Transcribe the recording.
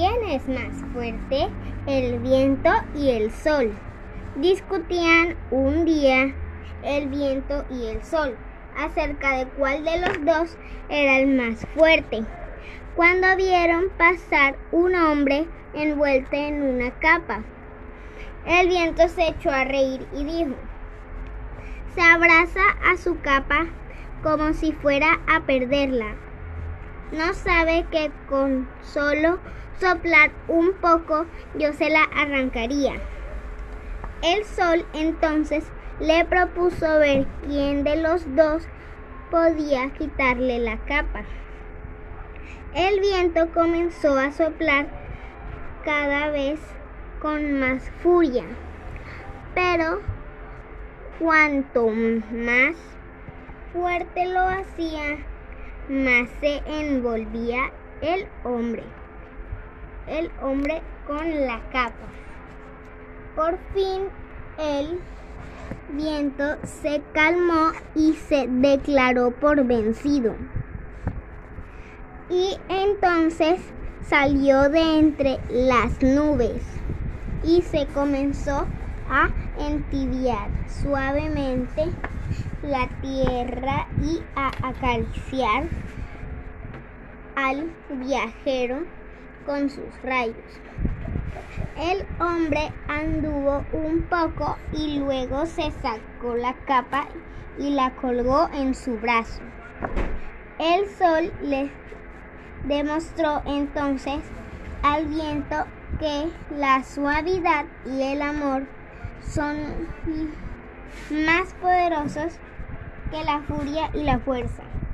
¿Quién es más fuerte? El viento y el sol. Discutían un día el viento y el sol acerca de cuál de los dos era el más fuerte. Cuando vieron pasar un hombre envuelto en una capa, el viento se echó a reír y dijo, se abraza a su capa como si fuera a perderla. No sabe que con solo soplar un poco yo se la arrancaría. El sol entonces le propuso ver quién de los dos podía quitarle la capa. El viento comenzó a soplar cada vez con más furia, pero cuanto más fuerte lo hacía, más se envolvía el hombre, el hombre con la capa. Por fin el viento se calmó y se declaró por vencido. Y entonces salió de entre las nubes y se comenzó a entibiar suavemente la tierra y a acariciar al viajero con sus rayos. El hombre anduvo un poco y luego se sacó la capa y la colgó en su brazo. El sol le demostró entonces al viento que la suavidad y el amor son más poderosos que la furia y la fuerza.